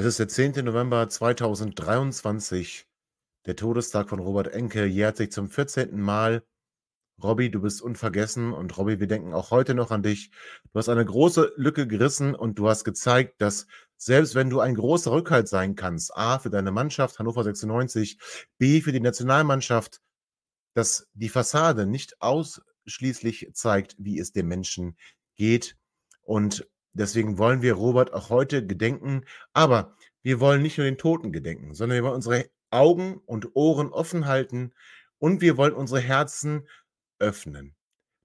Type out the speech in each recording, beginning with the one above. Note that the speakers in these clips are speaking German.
Es ist der 10. November 2023. Der Todestag von Robert Enke jährt sich zum 14. Mal. Robby, du bist unvergessen und Robby, wir denken auch heute noch an dich. Du hast eine große Lücke gerissen und du hast gezeigt, dass selbst wenn du ein großer Rückhalt sein kannst, A, für deine Mannschaft Hannover 96, B, für die Nationalmannschaft, dass die Fassade nicht ausschließlich zeigt, wie es dem Menschen geht. Und Deswegen wollen wir Robert auch heute gedenken. Aber wir wollen nicht nur den Toten gedenken, sondern wir wollen unsere Augen und Ohren offen halten und wir wollen unsere Herzen öffnen.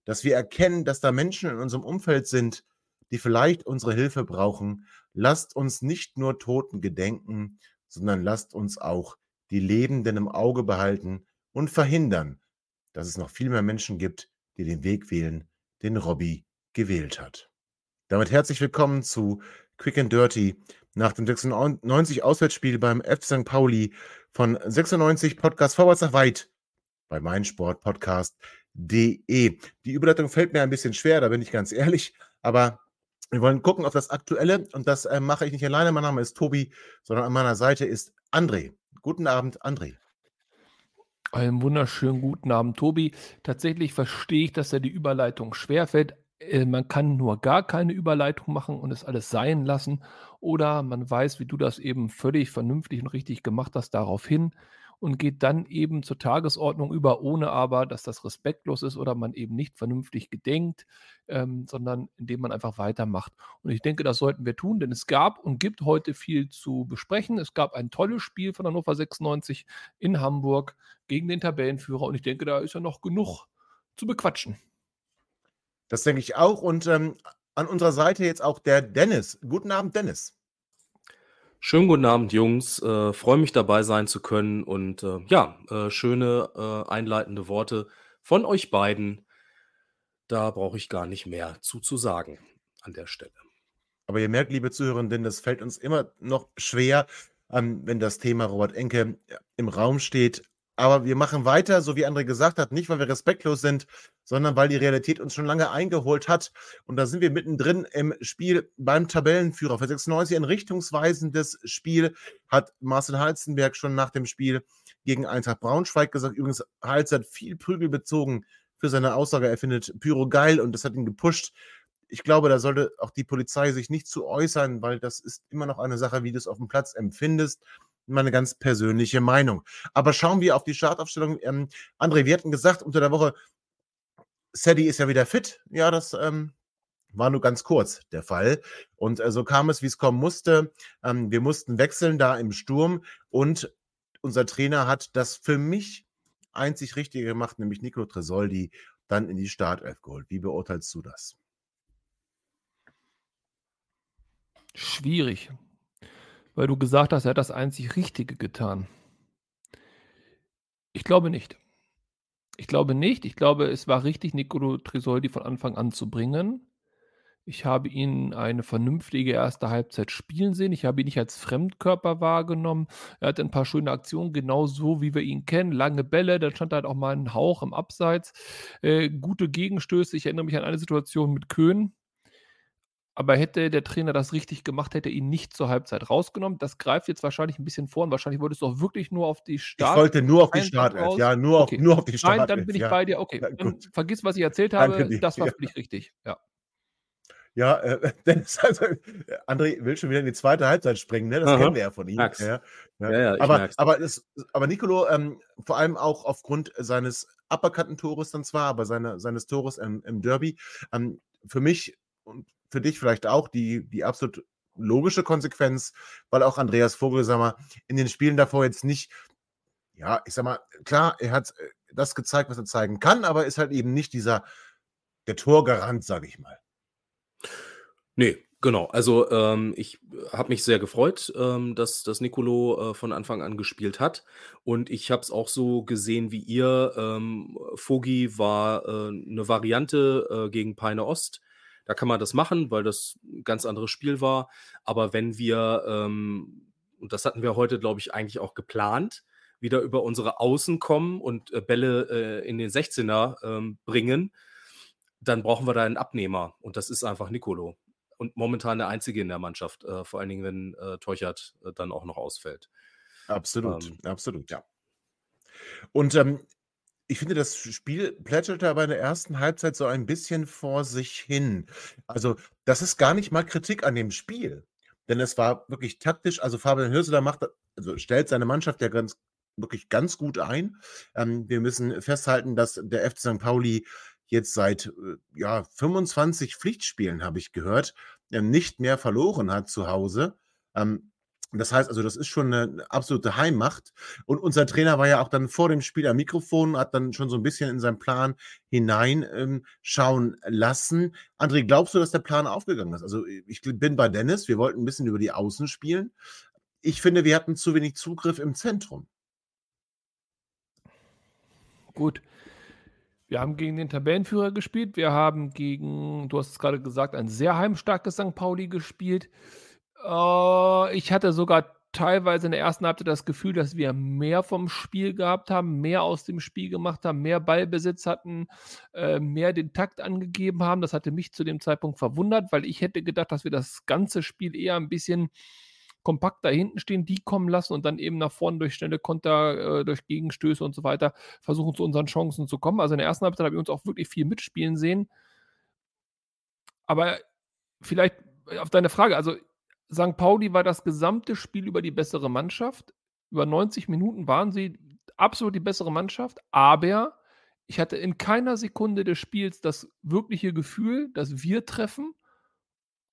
Dass wir erkennen, dass da Menschen in unserem Umfeld sind, die vielleicht unsere Hilfe brauchen. Lasst uns nicht nur Toten gedenken, sondern lasst uns auch die Lebenden im Auge behalten und verhindern, dass es noch viel mehr Menschen gibt, die den Weg wählen, den Robby gewählt hat. Damit herzlich willkommen zu Quick and Dirty nach dem 96 Auswärtsspiel beim F. St. Pauli von 96 Podcast vorwärts nach weit bei meinsportpodcast.de. Die Überleitung fällt mir ein bisschen schwer, da bin ich ganz ehrlich, aber wir wollen gucken auf das Aktuelle und das äh, mache ich nicht alleine. Mein Name ist Tobi, sondern an meiner Seite ist André. Guten Abend, André. Einen wunderschönen guten Abend, Tobi. Tatsächlich verstehe ich, dass er die Überleitung schwerfällt, äh, man kann nur gar keine Überleitung machen und es alles sein lassen. Oder man weiß, wie du das eben völlig vernünftig und richtig gemacht hast, darauf hin und geht dann eben zur Tagesordnung über, ohne aber, dass das respektlos ist oder man eben nicht vernünftig gedenkt, ähm, sondern indem man einfach weitermacht. Und ich denke, das sollten wir tun, denn es gab und gibt heute viel zu besprechen. Es gab ein tolles Spiel von Hannover 96 in Hamburg gegen den Tabellenführer und ich denke, da ist ja noch genug zu bequatschen. Das denke ich auch. Und ähm, an unserer Seite jetzt auch der Dennis. Guten Abend, Dennis. Schönen guten Abend, Jungs. Äh, Freue mich dabei sein zu können und äh, ja, äh, schöne äh, einleitende Worte von euch beiden. Da brauche ich gar nicht mehr zu, zu sagen an der Stelle. Aber ihr merkt, liebe Zuhörerinnen, das fällt uns immer noch schwer, ähm, wenn das Thema Robert Enke im Raum steht. Aber wir machen weiter, so wie André gesagt hat, nicht weil wir respektlos sind, sondern weil die Realität uns schon lange eingeholt hat. Und da sind wir mittendrin im Spiel beim Tabellenführer. Für 96 ein richtungsweisendes Spiel hat Marcel Halzenberg schon nach dem Spiel gegen Eintracht Braunschweig gesagt. Übrigens, Hals hat viel Prügel bezogen für seine Aussage. Er findet Pyro geil und das hat ihn gepusht. Ich glaube, da sollte auch die Polizei sich nicht zu äußern, weil das ist immer noch eine Sache, wie du es auf dem Platz empfindest meine ganz persönliche Meinung. Aber schauen wir auf die Startaufstellung. Ähm, André, wir hatten gesagt unter der Woche, Sadie ist ja wieder fit. Ja, das ähm, war nur ganz kurz der Fall. Und äh, so kam es, wie es kommen musste. Ähm, wir mussten wechseln da im Sturm und unser Trainer hat das für mich einzig Richtige gemacht, nämlich Nico Tresoldi dann in die Startelf geholt. Wie beurteilst du das? Schwierig weil du gesagt hast, er hat das einzig Richtige getan. Ich glaube nicht. Ich glaube nicht. Ich glaube, es war richtig, Nicolo Tresoldi von Anfang an zu bringen. Ich habe ihn eine vernünftige erste Halbzeit spielen sehen. Ich habe ihn nicht als Fremdkörper wahrgenommen. Er hatte ein paar schöne Aktionen, genau so wie wir ihn kennen. Lange Bälle, dann stand halt auch mal ein Hauch im Abseits. Äh, gute Gegenstöße. Ich erinnere mich an eine Situation mit Köhn. Aber hätte der Trainer das richtig gemacht, hätte er ihn nicht zur Halbzeit rausgenommen. Das greift jetzt wahrscheinlich ein bisschen vor und wahrscheinlich wolltest du auch wirklich nur auf die Start. Ich wollte nur auf die Startelf, ja, nur, okay. auf, nur auf die Startelf. Nein, dann bin ich ja. bei dir. Okay, ja, dann vergiss, was ich erzählt habe. Danke das war ja. völlig richtig, ja. Ja, äh, Dennis, also, André will schon wieder in die zweite Halbzeit springen, ne? Das Aha. kennen wir ja von ihm. Ja, ja, ja aber, aber, das, aber Nicolo, ähm, vor allem auch aufgrund seines aberkannten Tores dann zwar, aber seine, seines Tores im, im Derby, ähm, für mich und für dich vielleicht auch die, die absolut logische Konsequenz, weil auch Andreas Vogel, sag mal, in den Spielen davor jetzt nicht, ja, ich sag mal, klar, er hat äh, das gezeigt, was er zeigen kann, aber ist halt eben nicht dieser, der Torgarant, sage ich mal. Ne, genau. Also, ähm, ich habe mich sehr gefreut, ähm, dass dass Nicolo, äh, von Anfang an gespielt hat und ich habe es auch so gesehen wie ihr. Ähm, Vogi war, äh, 'ne Variante, äh, gegen Peine Ost. Da kann man das machen, weil das 'n ganz anderes Spiel war. Aber wenn wir, ähm und das hatten wir heute, glaube ich, eigentlich auch geplant, wieder über unsere Außen kommen und, äh, Bälle, äh, in den 16er, ähm, bringen, dann brauchen wir da einen Abnehmer und das ist einfach Nicolo und momentan der Einzige in der Mannschaft, äh, vor allen Dingen, wenn, äh, Teuchert, äh, dann auch noch ausfällt. Absolut, Ähm, absolut, ja. Und, ähm, ich finde, das Spiel plätscherte aber in der ersten Halbzeit so ein bisschen vor sich hin. Also, das ist gar nicht mal Kritik an dem Spiel, denn es war wirklich taktisch also, Fabian Hürzeler macht also, stellt seine Mannschaft ja ganz wirklich ganz gut ein. Ähm, wir müssen festhalten, dass der FC St. Pauli jetzt seit, äh, ja, 25 Pflichtspielen, habe ich gehört, ähm, nicht mehr verloren hat zu Hause. Ähm, das heißt also, das ist schon eine absolute Heimmacht. Und unser Trainer war ja auch dann vor dem Spiel am Mikrofon, hat dann schon so ein bisschen in seinen Plan hinein, ähm, lassen. André, glaubst du, dass der Plan aufgegangen ist? Also, ich bin bei Dennis, wir wollten ein bisschen über die Außen spielen. Ich finde, wir hatten zu wenig Zugriff im Zentrum. Gut. Wir haben gegen den Tabellenführer gespielt. Wir haben gegen, du hast es gerade gesagt, ein sehr heimstarkes St. Pauli gespielt. Äh, ich hatte sogar teilweise in der ersten Halbzeit das Gefühl, dass wir mehr vom Spiel gehabt haben, mehr aus dem Spiel gemacht haben, mehr Ballbesitz hatten, äh, mehr den Takt angegeben haben. Das hatte mich zu dem Zeitpunkt verwundert, weil ich hätte gedacht, dass wir das ganze Spiel eher ein bisschen kompakt da hinten stehen, die kommen lassen und dann eben nach vorne durch schnelle Konter, äh, durch Gegenstöße und so weiter versuchen zu unseren Chancen zu kommen. Also in der ersten Halbzeit habe ich uns auch wirklich viel mitspielen sehen. Aber vielleicht auf deine Frage, also St. Pauli war das gesamte Spiel über die bessere Mannschaft. Über 90 Minuten waren sie absolut die bessere Mannschaft, aber ich hatte in keiner Sekunde des Spiels das wirkliche Gefühl, dass wir treffen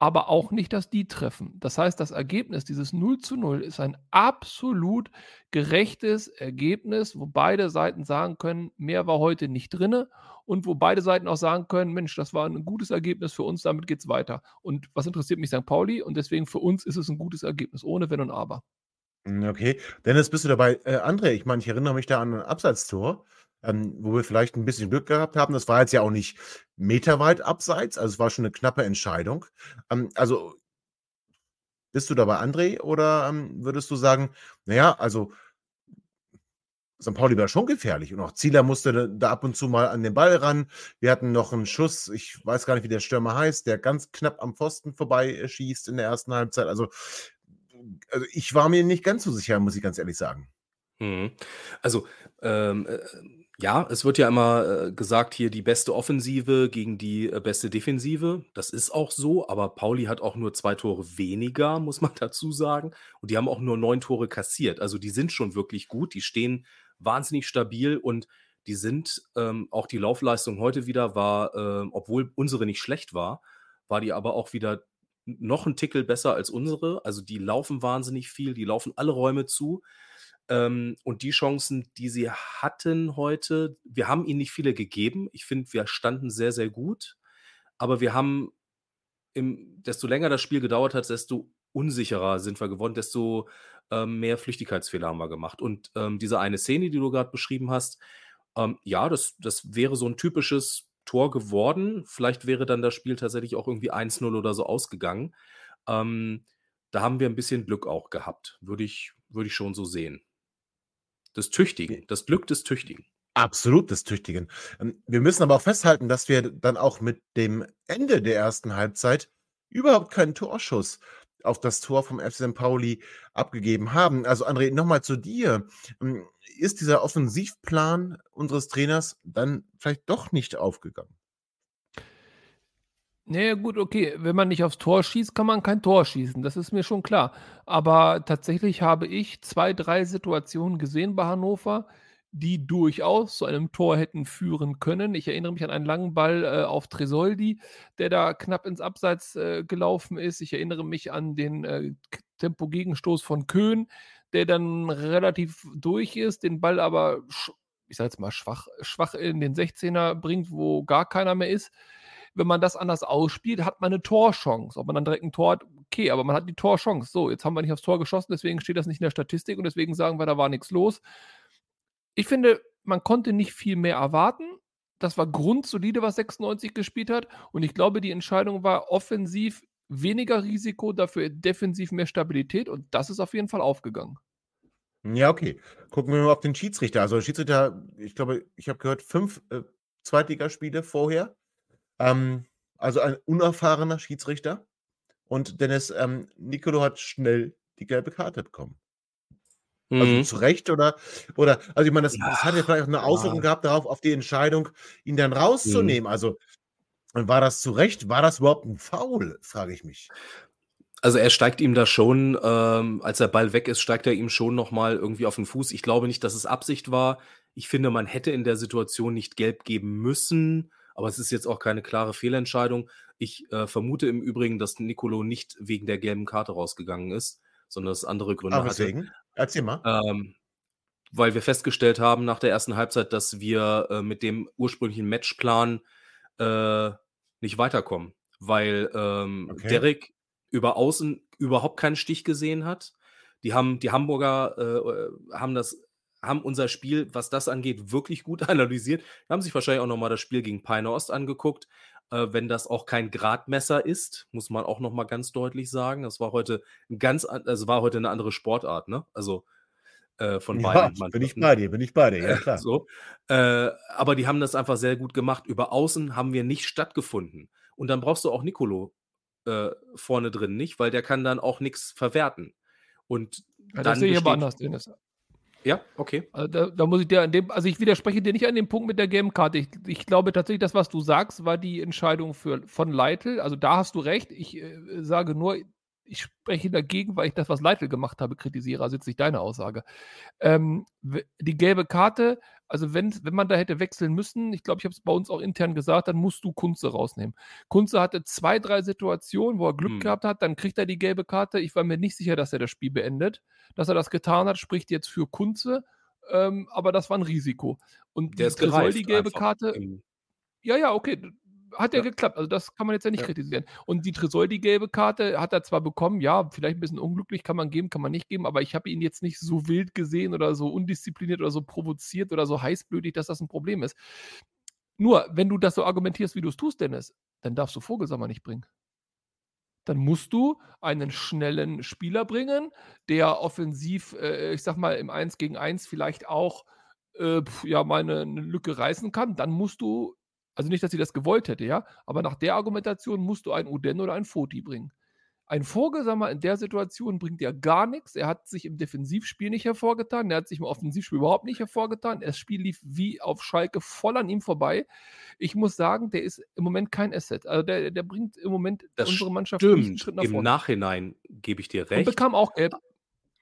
aber auch nicht, dass die treffen. Das heißt, das Ergebnis, dieses 0 zu 0, ist ein absolut gerechtes Ergebnis, wo beide Seiten sagen können, mehr war heute nicht drin und wo beide Seiten auch sagen können, Mensch, das war ein gutes Ergebnis für uns, damit geht es weiter. Und was interessiert mich St. Pauli? Und deswegen für uns ist es ein gutes Ergebnis, ohne Wenn und Aber. Okay. Dennis, bist du dabei? Äh, André, ich meine, ich erinnere mich da an ein Abseitstor ähm, wo wir vielleicht ein bisschen Glück gehabt haben. Das war jetzt ja auch nicht meterweit abseits, also es war schon eine knappe Entscheidung. Ähm, also bist du dabei, André, oder ähm, würdest du sagen, naja, also St. Pauli war schon gefährlich und auch Zieler musste da ab und zu mal an den Ball ran. Wir hatten noch einen Schuss, ich weiß gar nicht, wie der Stürmer heißt, der ganz knapp am Pfosten vorbei äh, schießt in der ersten Halbzeit. Also, also ich war mir nicht ganz so sicher, muss ich ganz ehrlich sagen. Mhm. Also, ähm, äh, ja, es wird ja immer, äh, gesagt hier die beste Offensive gegen die, äh, beste Defensive. Das ist auch so, aber Pauli hat auch nur zwei Tore weniger, muss man dazu sagen. Und die haben auch nur neun Tore kassiert. Also, die sind schon wirklich gut. Die stehen wahnsinnig stabil und die sind ähm, auch die Laufleistung heute wieder war, ähm, obwohl unsere nicht schlecht war, war die aber auch wieder noch ein Tickel besser als unsere. Also, die laufen wahnsinnig viel, die laufen alle Räume zu. Ähm, und die Chancen, die sie hatten heute, wir haben ihnen nicht viele gegeben. Ich finde, wir standen sehr, sehr gut. Aber wir haben, im, desto länger das Spiel gedauert hat, desto unsicherer sind wir geworden, desto ähm, mehr Flüchtigkeitsfehler haben wir gemacht. Und ähm, diese eine Szene, die du gerade beschrieben hast, ähm, ja, das, das wäre so ein typisches Tor geworden. Vielleicht wäre dann das Spiel tatsächlich auch irgendwie 1-0 oder so ausgegangen. Ähm, da haben wir ein bisschen Glück auch gehabt, würde ich, würde ich schon so sehen. Des Tüchtigen, das Glück des Tüchtigen. Absolut des Tüchtigen. Ähm, wir müssen aber auch festhalten, dass wir dann auch mit dem Ende der ersten Halbzeit überhaupt keinen Torschuss auf das Tor vom FC St. Pauli abgegeben haben. Also André, nochmal zu dir. Ähm, ist dieser Offensivplan unseres Trainers dann vielleicht doch nicht aufgegangen? Ne, gut, okay. Wenn man nicht aufs Tor schießt, kann man kein Tor schießen. Das ist mir schon klar. Aber tatsächlich habe ich 2, 3 Situationen gesehen bei Hannover, die durchaus zu einem Tor hätten führen können. Ich erinnere mich an einen langen Ball, äh, auf Tresoldi, der da knapp ins Abseits, äh, gelaufen ist. Ich erinnere mich an den, äh, Tempogegenstoß von Köhn, der dann relativ durch ist, den Ball aber ich sage jetzt mal schwach schwach in den 16er bringt, wo gar keiner mehr ist. Wenn man das anders ausspielt, hat man eine Torchance. Ob man dann direkt ein Tor hat, okay, aber man hat die Torchance. So, jetzt haben wir nicht aufs Tor geschossen, deswegen steht das nicht in der Statistik und deswegen sagen wir, da war nichts los. Ich finde, man konnte nicht viel mehr erwarten. Das war grundsolide, was 96 gespielt hat. Und ich glaube, die Entscheidung war offensiv weniger Risiko, dafür defensiv mehr Stabilität. Und das ist auf jeden Fall aufgegangen. Ja, okay. Gucken wir mal auf den Schiedsrichter. Also Schiedsrichter, ich glaube, ich habe gehört, fünf äh, Zweitligaspiele vorher. Ähm, also ein unerfahrener Schiedsrichter. Und Dennis ähm, Nicolo hat schnell die gelbe Karte bekommen. Also Mhm. zu Recht oder, oder, also ich meine, das, das hat ja Ja, vielleicht auch eine Auswirkung ja. gehabt darauf, auf die Entscheidung, ihn dann Mhm. rauszunehmen. Also war das zu Recht? War das überhaupt ein Foul, frage ich mich. Also er steigt ihm da schon, ähm, als der Ball weg ist, steigt er ihm schon noch mal irgendwie auf den Fuß. Ich glaube nicht, dass es Absicht war. Ich finde, man hätte in der Situation nicht gelb geben müssen, aber es ist jetzt auch keine klare Fehlentscheidung. Ich äh, vermute im Übrigen, dass Nicolo nicht wegen der gelben Karte rausgegangen ist, sondern dass es andere Gründe Aber hatte. deswegen, erzähl mal. Ähm, weil wir festgestellt haben nach der ersten Halbzeit, dass wir äh, mit dem ursprünglichen Matchplan äh, nicht weiterkommen, weil ähm, Okay. Derek über Außen überhaupt keinen Stich gesehen hat. Die haben die Hamburger äh, haben das haben unser Spiel, was das angeht, wirklich gut analysiert. Haben sich wahrscheinlich auch noch mal das Spiel gegen Peine Ost angeguckt. Äh, wenn das auch kein Gradmesser ist, muss man auch noch mal ganz deutlich sagen. Das war heute ein ganz, an- also war heute eine andere Sportart, ne? Also äh, von Ja, beiden bin ich bei dir, bin ich bei dir, ja Äh, klar. so. Äh, aber die haben das einfach sehr gut gemacht. Über Außen haben wir nicht stattgefunden. Und dann brauchst du auch Nicolo äh, vorne drin nicht, weil der kann dann auch nichts verwerten. Und Ja, das dann sehe ich aber anders, Dennis. Ja, okay. Also da, da muss ich dir an dem, also ich widerspreche dir nicht an dem Punkt mit der gelben Karte. Ich, ich glaube tatsächlich, das, was du sagst, war die Entscheidung für, von Leitl. Also da hast du recht. Ich äh, sage nur, ich spreche dagegen, weil ich das, was Leitl gemacht habe, kritisiere. Also jetzt nicht deine Aussage. Ähm, die gelbe Karte, also wenn, wenn man da hätte wechseln müssen, ich glaube, ich habe es bei uns auch intern gesagt, dann musst du Kunze rausnehmen. Kunze hatte zwei, drei Situationen, wo er Glück Hm. gehabt hat, dann kriegt er die gelbe Karte. Ich war mir nicht sicher, dass er das Spiel beendet. Dass er das getan hat, spricht jetzt für Kunze. Ähm, aber das war ein Risiko. Und Der die ist gereift Tresoldi gelbe einfach. Karte, ja, ja, okay. Hat ja, Ja. geklappt. Also das kann man jetzt ja nicht Ja. kritisieren. Und die Tresoldi gelbe Karte hat er zwar bekommen, ja, vielleicht ein bisschen unglücklich, kann man geben, kann man nicht geben, aber ich habe ihn jetzt nicht so wild gesehen oder so undiszipliniert oder so provoziert oder so heißblütig, dass das ein Problem ist. Nur, wenn du das so argumentierst, wie du es tust, Dennis, dann darfst du Vogelsammer nicht bringen. Dann musst du einen schnellen Spieler bringen, der offensiv, äh, ich sag mal, im 1 gegen 1 vielleicht auch äh, ja, mal eine, eine Lücke reißen kann. Dann musst du, also nicht, dass sie das gewollt hätte, ja, aber nach der Argumentation musst du einen Uden oder einen Foti bringen. Ein Vogelsammer in der Situation bringt ja gar nichts. Er hat sich im Defensivspiel nicht hervorgetan. Er hat sich im Offensivspiel überhaupt nicht hervorgetan. Das Spiel lief wie auf Schalke voll an ihm vorbei. Ich muss sagen, der ist im Moment kein Asset. Also der, der bringt im Moment das unsere Mannschaft nicht einen stimmt. Schritt nach Im vorne. Nachhinein gebe ich dir Und recht. bekam auch gelb.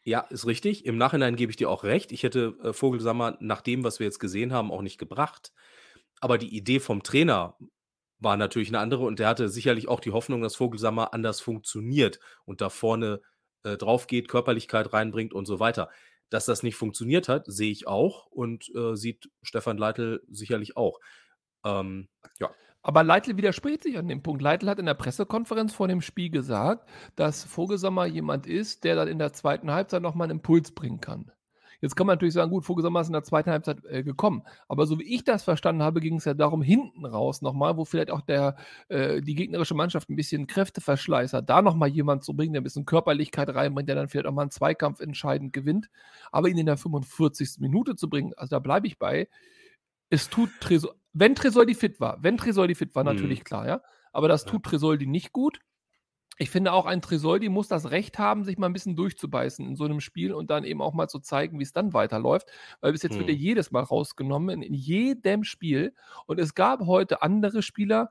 Ja, ist richtig. Im Nachhinein gebe ich dir auch recht. Ich hätte äh, Vogelsammer nach dem, was wir jetzt gesehen haben, auch nicht gebracht. Aber die Idee vom Trainer war natürlich eine andere und der hatte sicherlich auch die Hoffnung, dass Vogelsammer anders funktioniert und da vorne äh, drauf geht, Körperlichkeit reinbringt und so weiter. Dass das nicht funktioniert hat, sehe ich auch und äh, sieht Stefan Leitl sicherlich auch. Ähm, ja. Aber Leitl widerspricht sich an dem Punkt. Leitl hat in der Pressekonferenz vor dem Spiel gesagt, dass Vogelsammer jemand ist, der dann in der zweiten Halbzeit nochmal einen Impuls bringen kann. Jetzt kann man natürlich sagen, gut, Vogelsammer ist in der zweiten Halbzeit äh, gekommen. Aber so wie ich das verstanden habe, ging es ja darum, hinten raus nochmal, wo vielleicht auch der, äh, die gegnerische Mannschaft ein bisschen Kräfteverschleiß hat, da nochmal jemand zu bringen, der ein bisschen Körperlichkeit reinbringt, der dann vielleicht auch mal einen Zweikampf entscheidend gewinnt. Aber ihn in der 45. Minute zu bringen, also da bleibe ich bei, es tut Tresor, wenn Tresoldi fit war, wenn Tresoldi fit war, Mhm. natürlich klar, ja. Aber das Ja. tut Tresoldi nicht gut. Ich finde auch, ein Tresoldi muss das Recht haben, sich mal ein bisschen durchzubeißen in so einem Spiel und dann eben auch mal zu zeigen, wie es dann weiterläuft. Weil bis jetzt wird er jedes Mal rausgenommen, in, in jedem Spiel. Und es gab heute andere Spieler,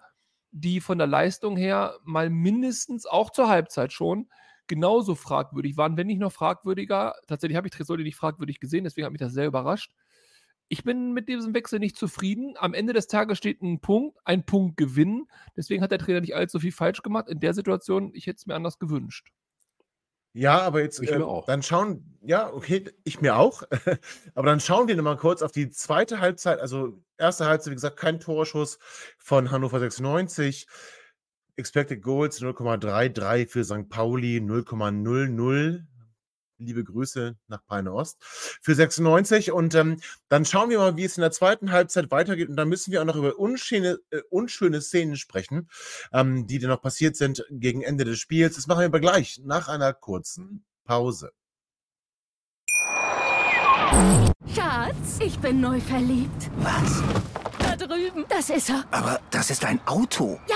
die von der Leistung her mal mindestens auch zur Halbzeit schon genauso fragwürdig waren, wenn nicht noch fragwürdiger. Tatsächlich habe ich Tresoldi nicht fragwürdig gesehen, deswegen hat mich das sehr überrascht. Ich bin mit diesem Wechsel nicht zufrieden. Am Ende des Tages steht ein Punkt, ein Punkt gewinnen. Deswegen hat der Trainer nicht allzu viel falsch gemacht. In der Situation, ich hätte es mir anders gewünscht. Ja, aber jetzt, Ich äh, mir auch. dann schauen, ja, okay, ich mir auch. aber dann schauen wir nochmal kurz auf die zweite Halbzeit. Also, erste Halbzeit, wie gesagt, kein Torschuss von Hannover 96. Expected Goals 0,33 für St. Pauli, 0,00. Liebe Grüße nach Peine Ost für 96. Und ähm, dann schauen wir mal, wie es in der zweiten Halbzeit weitergeht. Und dann müssen wir auch noch über unschöne, äh, unschöne Szenen sprechen, ähm, die dann noch passiert sind gegen Ende des Spiels. Das machen wir aber gleich nach einer kurzen Pause. Schatz, ich bin neu verliebt. Was? Da drüben. Das ist er. Aber das ist ein Auto. Ja,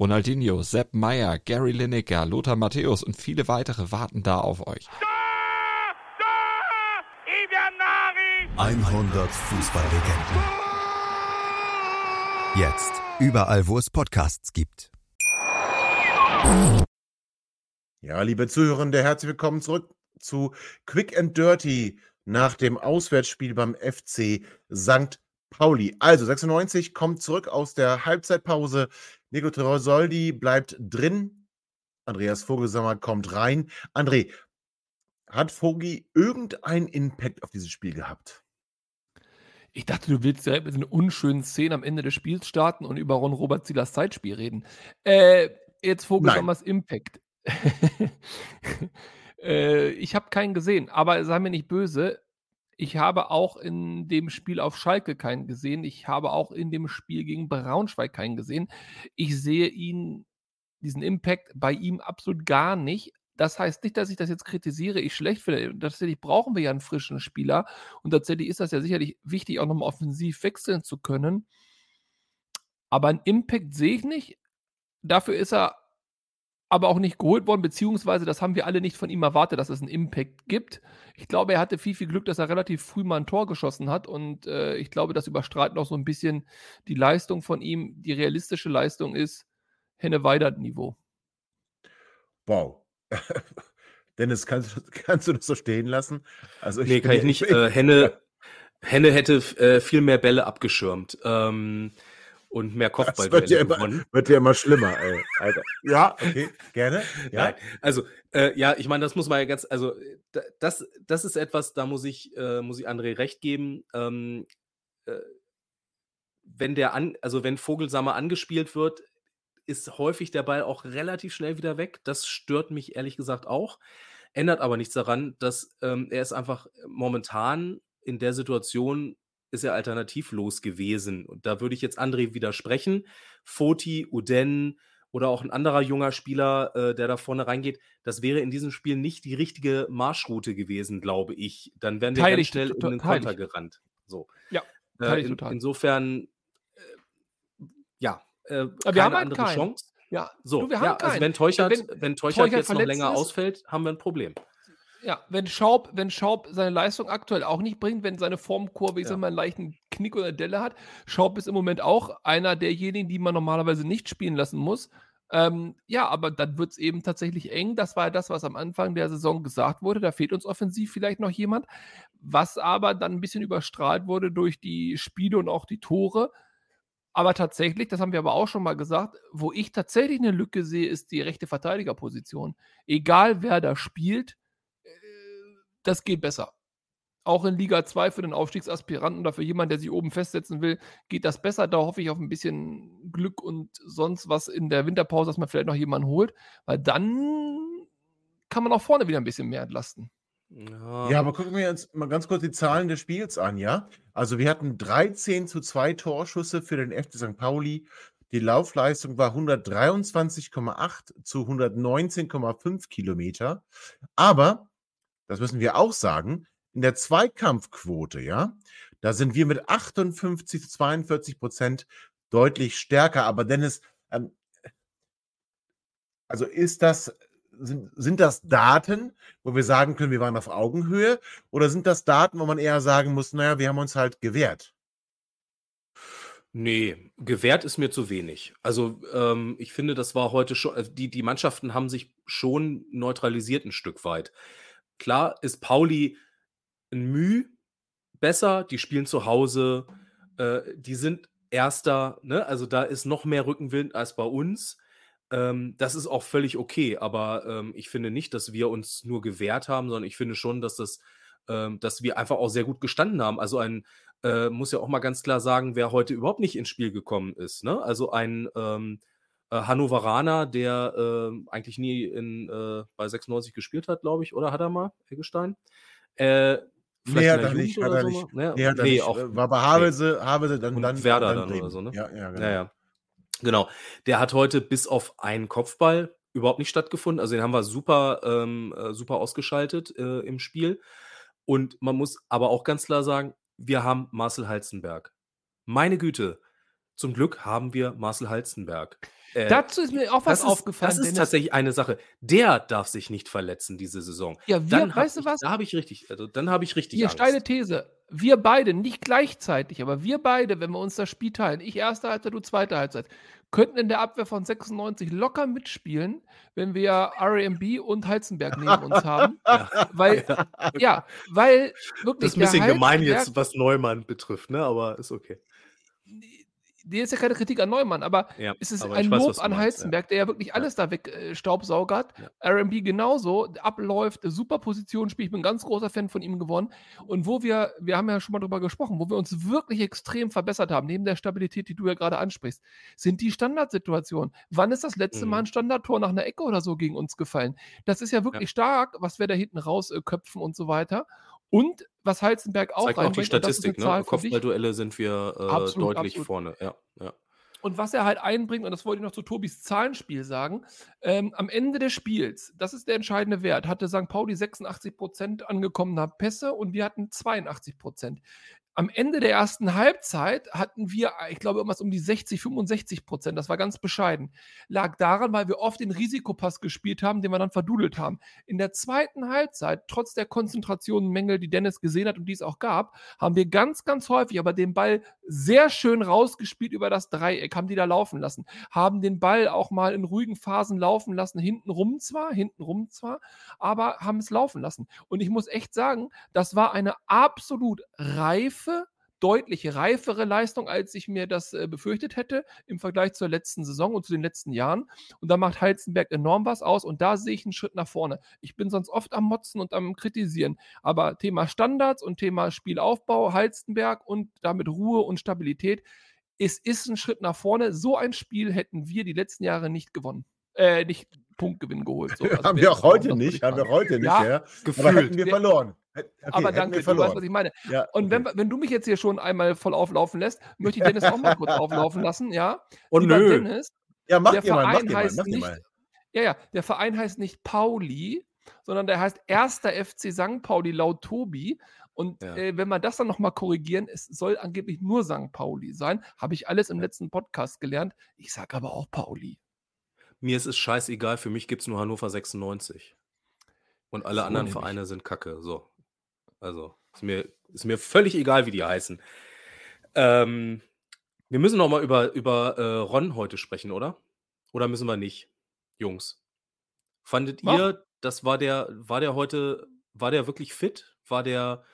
Ronaldinho, Sepp Meyer, Gary Lineker, Lothar Matthäus und viele weitere warten da auf euch. 100 Fußballlegenden. Jetzt überall, wo es Podcasts gibt. Ja, liebe Zuhörende, herzlich willkommen zurück zu Quick and Dirty nach dem Auswärtsspiel beim FC St. Pauli. Also 96 kommt zurück aus der Halbzeitpause. Nico Terosoldi bleibt drin. Andreas Vogelsammer kommt rein. André, hat Vogi irgendeinen Impact auf dieses Spiel gehabt? Ich dachte, du willst direkt mit einer unschönen Szene am Ende des Spiels starten und über Ron Robert Zielers Zeitspiel reden. Äh, jetzt Vogelsammers Impact. äh, ich habe keinen gesehen, aber sei mir nicht böse. Ich habe auch in dem Spiel auf Schalke keinen gesehen. Ich habe auch in dem Spiel gegen Braunschweig keinen gesehen. Ich sehe ihn, diesen Impact bei ihm absolut gar nicht. Das heißt nicht, dass ich das jetzt kritisiere, ich schlecht finde. Tatsächlich brauchen wir ja einen frischen Spieler. Und tatsächlich ist das ja sicherlich wichtig, auch nochmal offensiv wechseln zu können. Aber einen Impact sehe ich nicht. Dafür ist er aber auch nicht geholt worden, beziehungsweise das haben wir alle nicht von ihm erwartet, dass es einen Impact gibt. Ich glaube, er hatte viel, viel Glück, dass er relativ früh mal ein Tor geschossen hat und äh, ich glaube, das überstrahlt noch so ein bisschen die Leistung von ihm. Die realistische Leistung ist Henne-Weidert-Niveau. Wow. Dennis, kannst, kannst du das so stehen lassen? Also ich nee, kann ich nicht. Äh, Henne, Henne hätte äh, viel mehr Bälle abgeschirmt. Ähm, und mehr Kopfballduelle ja gewonnen. wird ja immer schlimmer, ey. Alter. Ja, okay, gerne. Ja. Nein, also, äh, ja, ich meine, das muss man ja ganz, also, das, das ist etwas, da muss ich, äh, muss ich André recht geben. Ähm, äh, wenn der an, also wenn Vogelsammer angespielt wird, ist häufig der Ball auch relativ schnell wieder weg. Das stört mich ehrlich gesagt auch. Ändert aber nichts daran, dass ähm, er ist einfach momentan in der Situation ist er alternativlos gewesen. Und da würde ich jetzt André widersprechen. Foti, Uden oder auch ein anderer junger Spieler, äh, der da vorne reingeht, das wäre in diesem Spiel nicht die richtige Marschroute gewesen, glaube ich. Dann wären wir Teil ganz schnell in den Konter gerannt. So. Ja, äh, in, insofern, äh, ja, äh, wir keine haben halt andere keinen. Chance. Ja, So, du, wir haben ja, also wenn Teuchert, Wenn wenn Teuchert Teuchert jetzt noch länger ist- ausfällt, haben wir ein Problem. Ja, wenn Schaub, wenn Schaub seine Leistung aktuell auch nicht bringt, wenn seine Formkurve, ich Ja. sag mal, einen leichten Knick oder Delle hat, Schaub ist im Moment auch einer derjenigen, die man normalerweise nicht spielen lassen muss. Ähm, ja, aber dann wird es eben tatsächlich eng. Das war ja das, was am Anfang der Saison gesagt wurde. Da fehlt uns offensiv vielleicht noch jemand. Was aber dann ein bisschen überstrahlt wurde durch die Spiele und auch die Tore. Aber tatsächlich, das haben wir aber auch schon mal gesagt, wo ich tatsächlich eine Lücke sehe, ist die rechte Verteidigerposition. Egal wer da spielt, das geht besser. Auch in Liga 2 für den Aufstiegsaspiranten oder für jemanden, der sich oben festsetzen will, geht das besser. Da hoffe ich auf ein bisschen Glück und sonst was in der Winterpause, dass man vielleicht noch jemanden holt, weil dann kann man auch vorne wieder ein bisschen mehr entlasten. Ja, aber gucken wir uns mal ganz kurz die Zahlen des Spiels an, ja? Also wir hatten 13 zu 2 Torschüsse für den FC St. Pauli. Die Laufleistung war 123,8 zu 119,5 Kilometer. Aber, das müssen wir auch sagen, in der Zweikampfquote, ja, da sind wir mit 58 zu 42 Prozent deutlich stärker. Aber Dennis, ähm, also ist das sind, sind das Daten, wo wir sagen können, wir waren auf Augenhöhe? Oder sind das Daten, wo man eher sagen muss, naja, wir haben uns halt gewehrt? Nee, gewährt ist mir zu wenig. Also, ähm, ich finde, das war heute schon äh, die die Mannschaften haben sich schon neutralisiert ein Stück weit. Klar ist Pauli ein Müh besser, die spielen zu Hause, äh, die sind Erster, ne? Also, da ist noch mehr Rückenwind als bei uns. Ähm, das ist auch völlig okay, aber, ähm, ich finde nicht, dass wir uns nur gewehrt haben, sondern ich finde schon, dass das ähm, dass wir einfach auch sehr gut gestanden haben. Also, ein äh, muss ja auch mal ganz klar sagen, wer heute überhaupt nicht ins Spiel gekommen ist, ne? Also, ein, ähm, äh, Hannoveraner, der, äh, eigentlich nie in, äh, bei 96 gespielt hat, glaube ich, oder hat er mal, Eggestein? Äh, nee, hat er nicht, hat er nicht. Ne? Nee, nee, nicht. Auch, war bei Havelse, nee. Havelse dann, Und dann Werder dann, dann oder so, ne? Ja, ja, genau. Ja, ja. Genau. Der hat heute bis auf einen Kopfball überhaupt nicht stattgefunden. Also den haben wir super, ähm, äh, super ausgeschaltet äh, im Spiel. Und man muss aber auch ganz klar sagen, wir haben Marcel Halzenberg. Meine Güte, zum Glück haben wir Marcel Halzenberg. Äh, Dazu ist mir auch was das aufgefallen. Ist, das ist tatsächlich eine Sache. Der darf sich nicht verletzen diese Saison. Ja, wir, dann weißt du was? Da habe ich richtig, also dann habe ich richtig Hier, Angst. steile These. Wir beide, nicht gleichzeitig, aber wir beide, wenn wir uns das Spiel teilen, ich erste Halbzeit, du zweite Halbzeit, könnten in der Abwehr von 96 locker mitspielen, wenn wir RMB und Heizenberg neben uns haben. Ja. Weil, ja. ja. weil wirklich. Das ist ein bisschen gemein jetzt, was Neumann betrifft, ne? Aber ist okay die ist ja keine Kritik an Neumann, aber ja, es ist aber ein Lob weiß, an Heizenberg, ja. der ja wirklich alles da weg äh. Ja. RB genauso, abläuft, super Position spielt. Ich bin ein ganz großer Fan von ihm geworden. Und wo wir, wir haben ja schon mal drüber gesprochen, wo wir uns wirklich extrem verbessert haben, neben der Stabilität, die du ja gerade ansprichst, sind die Standardsituationen. Wann ist das letzte mhm. Mal ein Standardtor nach einer Ecke oder so gegen uns gefallen? Das ist ja wirklich stark, was wir da hinten rausköpfen äh, und so weiter. Und was Heizenberg auch Zeigt auch die Statistik, ne? Kopfballduelle sind wir äh, absolut, deutlich absolut. vorne. Ja, ja. Und was er halt einbringt, und das wollte ich noch zu Tobis Zahlenspiel sagen, ähm, am Ende des Spiels, das ist der entscheidende Wert, hatte St. Pauli 86% angekommener Pässe und wir hatten 82% am Ende der ersten Halbzeit hatten wir, ich glaube, irgendwas um die 60, 65 Prozent. Das war ganz bescheiden. Lag daran, weil wir oft den Risikopass gespielt haben, den wir dann verdudelt haben. In der zweiten Halbzeit, trotz der Konzentration Mängel, die Dennis gesehen hat und die es auch gab, haben wir ganz, ganz häufig aber den Ball sehr schön rausgespielt über das Dreieck, haben die da laufen lassen, haben den Ball auch mal in ruhigen Phasen laufen lassen, hinten rum zwar, hinten rum zwar, aber haben es laufen lassen. Und ich muss echt sagen, das war eine absolut reife deutlich reifere Leistung, als ich mir das äh, befürchtet hätte im Vergleich zur letzten Saison und zu den letzten Jahren. Und da macht Heizenberg enorm was aus und da sehe ich einen Schritt nach vorne. Ich bin sonst oft am Motzen und am Kritisieren, aber Thema Standards und Thema Spielaufbau, Heizenberg und damit Ruhe und Stabilität, es ist ein Schritt nach vorne. So ein Spiel hätten wir die letzten Jahre nicht gewonnen. Äh, nicht Punktgewinn geholt. So. Also haben wir auch heute nicht, haben wir heute nicht, ja. ja. Gefühlt. Aber hätten wir verloren. Okay, aber danke, du weißt, was ich meine. Ja, und okay. wenn, wenn du mich jetzt hier schon einmal voll auflaufen lässt, möchte ich Dennis auch mal kurz auflaufen lassen, ja? Und oh, nö. Dennis, ja, mach der Verein mal, heißt mal, nicht, mal. Ja, ja, der Verein heißt nicht Pauli, sondern der heißt Erster FC St. Pauli laut Tobi. Und ja. äh, wenn wir das dann nochmal korrigieren, es soll angeblich nur St. Pauli sein. Habe ich alles im letzten Podcast gelernt. Ich sage aber auch Pauli. Mir ist es scheißegal, für mich gibt es nur Hannover 96. Und alle so anderen Vereine sind kacke. So. Also, ist mir, ist mir völlig egal, wie die heißen. Ähm, wir müssen noch mal über, über äh, Ron heute sprechen, oder? Oder müssen wir nicht, Jungs? Fandet Mach. ihr, das war der, war der heute, war der wirklich fit? War der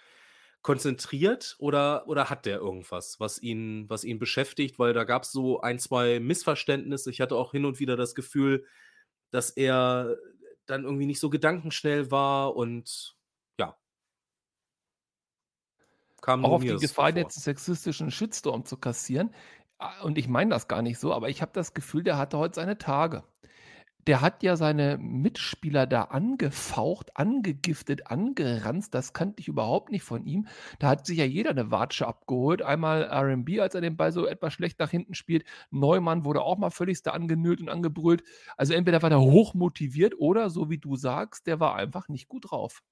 konzentriert oder, oder hat der irgendwas, was ihn, was ihn beschäftigt? Weil da gab es so ein, zwei Missverständnisse. Ich hatte auch hin und wieder das Gefühl, dass er dann irgendwie nicht so gedankenschnell war und Kam auch auf die Gefahr, so jetzt sexistischen Shitstorm zu kassieren. Ah, und ich meine das gar nicht so, aber ich habe das Gefühl, der hatte heute seine Tage. Der hat ja seine Mitspieler da angefaucht, angegiftet, angeranzt. Das kannte ich überhaupt nicht von ihm. Da hat sich ja jeder eine Watsche abgeholt. Einmal RB, als er den Ball so etwas schlecht nach hinten spielt. Neumann wurde auch mal völligst da angenölt und angebrüllt. Also entweder war der hochmotiviert oder, so wie du sagst, der war einfach nicht gut drauf.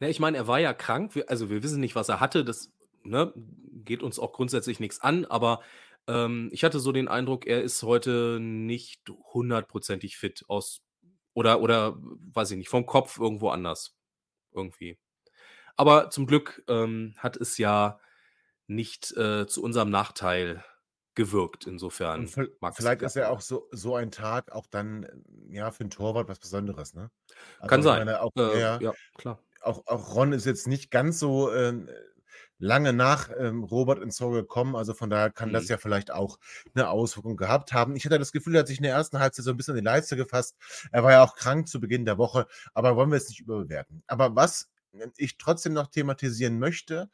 Ja, ich meine, er war ja krank. Also wir wissen nicht, was er hatte. Das ne, geht uns auch grundsätzlich nichts an. Aber ähm, ich hatte so den Eindruck, er ist heute nicht hundertprozentig fit aus Oder, oder, weiß ich nicht, vom Kopf irgendwo anders. Irgendwie. Aber zum Glück ähm, hat es ja nicht äh, zu unserem Nachteil gewirkt. Insofern vielleicht ist ja auch so so ein Tag auch dann, ja, für 'n Torwart was Besonderes, ne? Kann Also, ich sein. meine auch Äh, ja, ja, klar. auch auch Ron ist jetzt nicht ganz so, ähm, lange nach, ähm, Robert ins Tor gekommen, also von daher kann das Mhm. ja vielleicht auch 'ne Auswirkung gehabt haben. Ich hatte das Gefühl, er hat sich in der ersten Halbzeit so 'n bisschen an die Leiste gefasst. Er war ja auch krank zu Beginn der Woche, aber wollen wir jetzt nicht überbewerten. Aber was, ähm, ich trotzdem noch thematisieren möchte,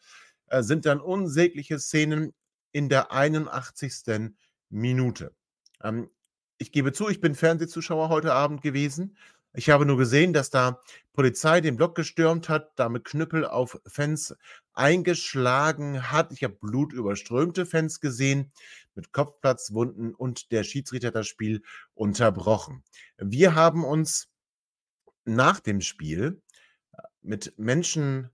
äh, sind dann unsägliche Szenen in der 81. Minute. Ähm, ich gebe zu, ich bin Fernsehzuschauer heute Abend gewesen. Ich habe nur gesehen, dass da Polizei den Block gestürmt hat, da mit Knüppel auf Fans eingeschlagen hat. Ich habe blutüberströmte Fans gesehen mit Kopfplatzwunden und der Schiedsrichter hat das Spiel unterbrochen. Wir haben uns nach dem Spiel, äh, mit Menschen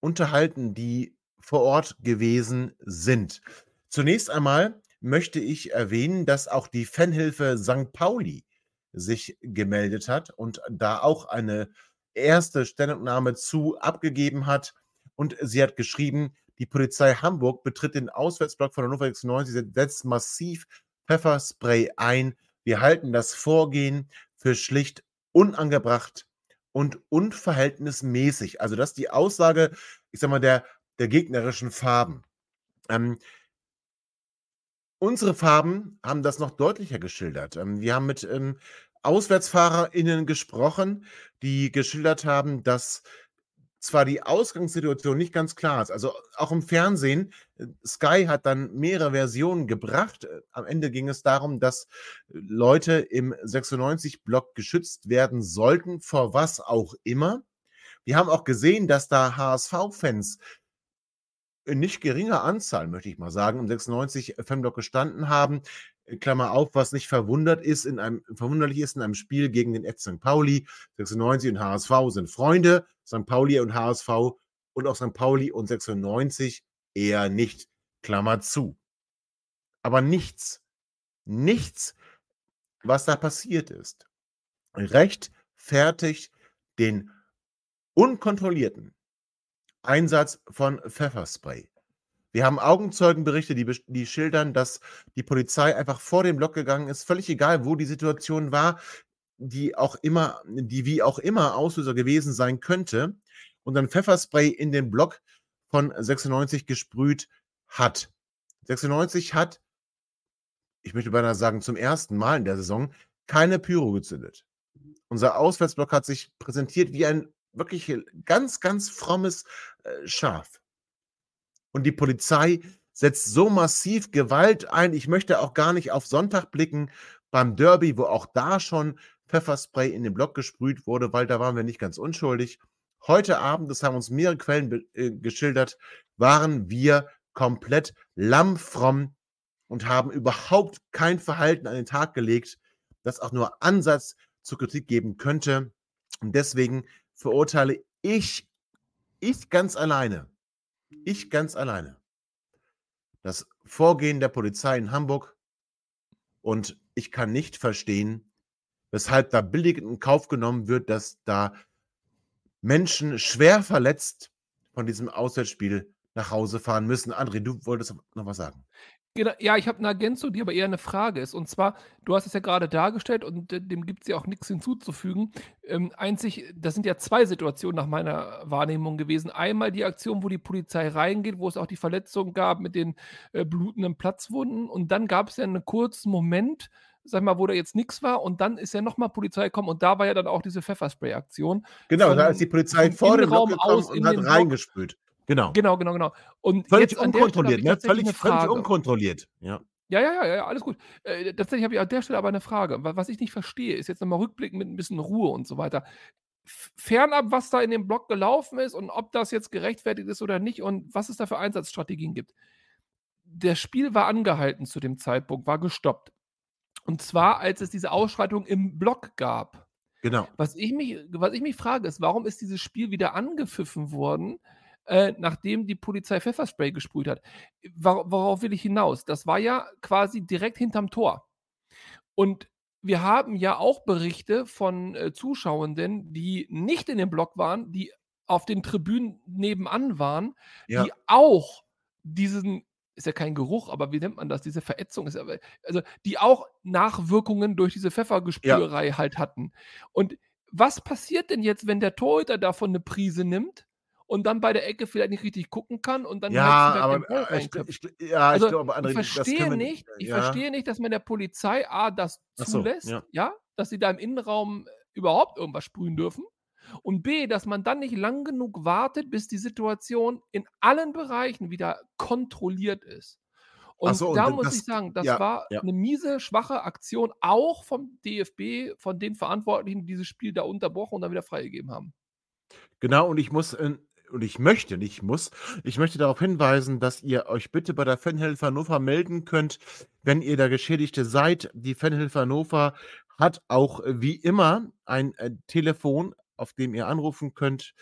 unterhalten, die vor Ort gewesen sind. Zunächst einmal möchte ich erwähnen, dass auch die Fanhilfe St. Pauli sich gemeldet hat und da auch eine erste Stellungnahme zu abgegeben hat. Und sie hat geschrieben, die Polizei Hamburg betritt den Auswärtsblock von Hannover 96, setzt massiv Pfefferspray ein. Wir halten das Vorgehen für schlicht unangebracht und unverhältnismäßig. Also, das ist die Aussage, ich sage mal, der der gegnerischen Farben. Ähm unsere Farben haben das noch deutlicher geschildert. Ähm, wir haben mit, ähm, AuswärtsfahrerInnen gesprochen, die geschildert haben, dass zwar die Ausgangssituation nicht ganz klar ist. Also, auch im Fernsehen, äh, Sky hat dann mehrere Versionen gebracht. Äh, am Ende ging es darum, dass Leute im 96-Block geschützt werden sollten, vor was auch immer. Wir haben auch gesehen, dass da HSV-Fans nicht geringer Anzahl, möchte ich mal sagen, im 96 Fanblock gestanden haben. Äh, Klammer auf, was nicht verwundert ist in einem verwunderlich ist in einem Spiel gegen den FC St. Pauli. 96 und HSV sind Freunde, St. Pauli und HSV und auch St. Pauli und 96 eher nicht. Klammer zu. Aber nichts, nichts, was da passiert ist, rechtfertigt den unkontrollierten Einsatz von Pfefferspray. Wir haben Augenzeugenberichte, die, die schildern, dass die Polizei einfach vor den Block gegangen ist, völlig egal, wo die Situation war, die auch immer, die wie auch immer Auslöser gewesen sein könnte, und dann Pfefferspray in den Block von 96 gesprüht hat. 96 hat, ich möchte beinahe sagen, zum ersten Mal in der Saison keine Pyro gezündet. Unser Auswärtsblock hat sich präsentiert wie ein wirklich ganz, ganz frommes äh, Schaf. Und die Polizei setzt so massiv Gewalt ein. Ich möchte auch gar nicht auf Sonntag blicken beim Derby, wo auch da schon Pfefferspray in den Block gesprüht wurde, weil da waren wir nicht ganz unschuldig. Heute Abend, das haben uns mehrere Quellen äh, geschildert, waren wir komplett lammfromm und haben überhaupt kein Verhalten an den Tag gelegt, das auch nur Ansatz zur Kritik geben könnte. Und deswegen verurteile ich, ich ganz alleine, ich ganz alleine, das Vorgehen der Polizei in Hamburg und ich kann nicht verstehen, weshalb da billig in Kauf genommen wird, dass da Menschen schwer verletzt von diesem Auswärtsspiel nach Hause fahren müssen. André, du wolltest noch was sagen. Ja, ich habe eine Ergänzung, die aber eher eine Frage ist. Und zwar, du hast es ja gerade dargestellt und äh, dem gibt es ja auch nichts hinzuzufügen. Ähm, einzig, das sind ja zwei Situationen nach meiner Wahrnehmung gewesen. Einmal die Aktion, wo die Polizei reingeht, wo es auch die Verletzungen gab mit den äh, blutenden Platzwunden. Und dann gab es ja einen kurzen Moment, sag mal, wo da jetzt nichts war. Und dann ist ja nochmal Polizei gekommen und da war ja dann auch diese Pfefferspray-Aktion. Genau, Von- da ist die Polizei vor dem gekommen aus und hat reingesprüht. Genau. Genau, genau, genau. Und Völlig jetzt unkontrolliert, ne? Völlig, völlig unkontrolliert. Ja. Ja, ja, ja, ja, alles gut. Äh, tatsächlich habe ich an der Stelle aber eine Frage. Wa was ich nicht verstehe, ist jetzt nochmal rückblickend mit ein bisschen Ruhe und so weiter. Fernab, was da in dem Block gelaufen ist und ob das jetzt gerechtfertigt ist oder nicht und was es da für Einsatzstrategien gibt. Das Spiel war angehalten zu dem Zeitpunkt, war gestoppt. Und zwar, als es diese Ausschreitung im Block gab. Genau. Was ich mich was ich mich frage, ist, warum ist dieses Spiel wieder angepfiffen worden, äh, nachdem die Polizei Pfefferspray gesprüht hat? Wora worauf will ich hinaus? Das war ja quasi direkt hinterm Tor. Und wir haben ja auch Berichte von äh, Zuschauenden, die nicht in dem Block waren, die auf den Tribünen nebenan waren, Ja. die auch diesen, ist ja kein Geruch, aber wie nennt man das? Diese Verätzung ist aber, also die auch Nachwirkungen durch diese Pfeffergespülerei halt hatten. Und was passiert denn jetzt, wenn der Torhüter davon eine Prise nimmt und dann bei der Ecke vielleicht nicht richtig gucken kann und dann Ja, Heizenberg aber den äh, ich, reinköpft? ich, ja, Also, ich glaube, André, ich verstehe wir nicht, ich ja. verstehe nicht, dass man der Polizei A das Ach so, zulässt, ja. ja. dass sie da im Innenraum überhaupt irgendwas sprühen dürfen. Und B, dass man dann nicht lang genug wartet, bis die Situation in allen Bereichen wieder kontrolliert ist. Und so, da muss das- ich sagen, das ja, war ja. eine miese, schwache Aktion, auch vom DFB, von den Verantwortlichen, die dieses Spiel da unterbrochen und dann wieder freigegeben haben. Genau, und ich muss, äh, und ich möchte, nicht muss, ich möchte darauf hinweisen, dass ihr euch bitte bei der Fanhilfe Hannover melden könnt, wenn ihr der Geschädigte seid. Die Fanhilfe Hannover hat auch äh, wie immer ein äh, Telefon, auf dem ihr anrufen könnt.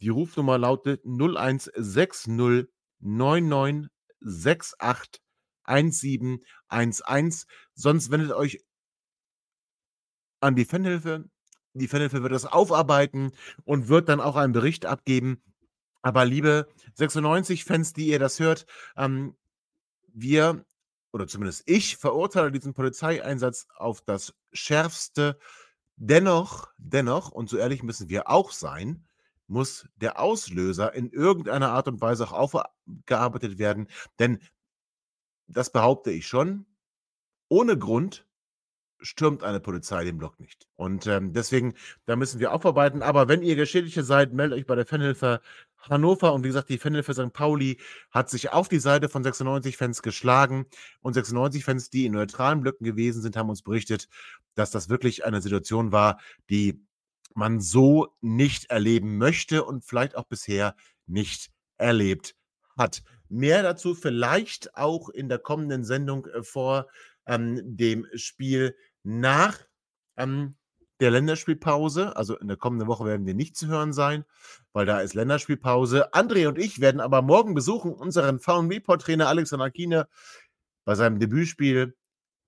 Die Rufnummer lautet 0160 9968 1711. Sonst wendet euch an die Fanhilfe. Die Fanhilfe wird das aufarbeiten und wird dann auch einen Bericht abgeben. Aber liebe 96-Fans, die ihr das hört, ähm, wir, oder zumindest ich, verurteile diesen Polizeieinsatz auf das Schärfste. Dennoch, dennoch, und so ehrlich müssen wir auch sein, muss der Auslöser in irgendeiner Art und Weise auch aufgearbeitet werden. Denn, das behaupte ich schon, ohne Grund stürmt eine Polizei den Block nicht. Und ähm, deswegen, da müssen wir aufarbeiten. Aber wenn ihr Geschädigte seid, meldet euch bei der Fanhilfe Hannover. Und wie gesagt, die Fanhilfe St. Pauli hat sich auf die Seite von 96-Fans geschlagen. Und 96-Fans, die in neutralen Blöcken gewesen sind, haben uns berichtet, dass das wirklich eine Situation war, die man so nicht erleben möchte und vielleicht auch bisher nicht erlebt hat. Mehr dazu vielleicht auch in der kommenden Sendung äh, vor ähm, dem Spiel nach ähm, der Länderspielpause. Also in der kommenden Woche werden wir nicht zu hören sein, weil da ist Länderspielpause. André und ich werden aber morgen besuchen unseren VW-Trainer Alexander Kiener bei seinem Debütspiel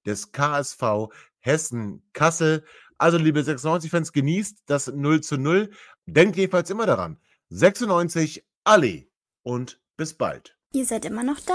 des KSV Hessen-Kassel. Also, liebe 96-Fans, genießt das 0 zu 0. Denkt jedenfalls immer daran. 96, alle und bis bald. Ihr seid immer noch da?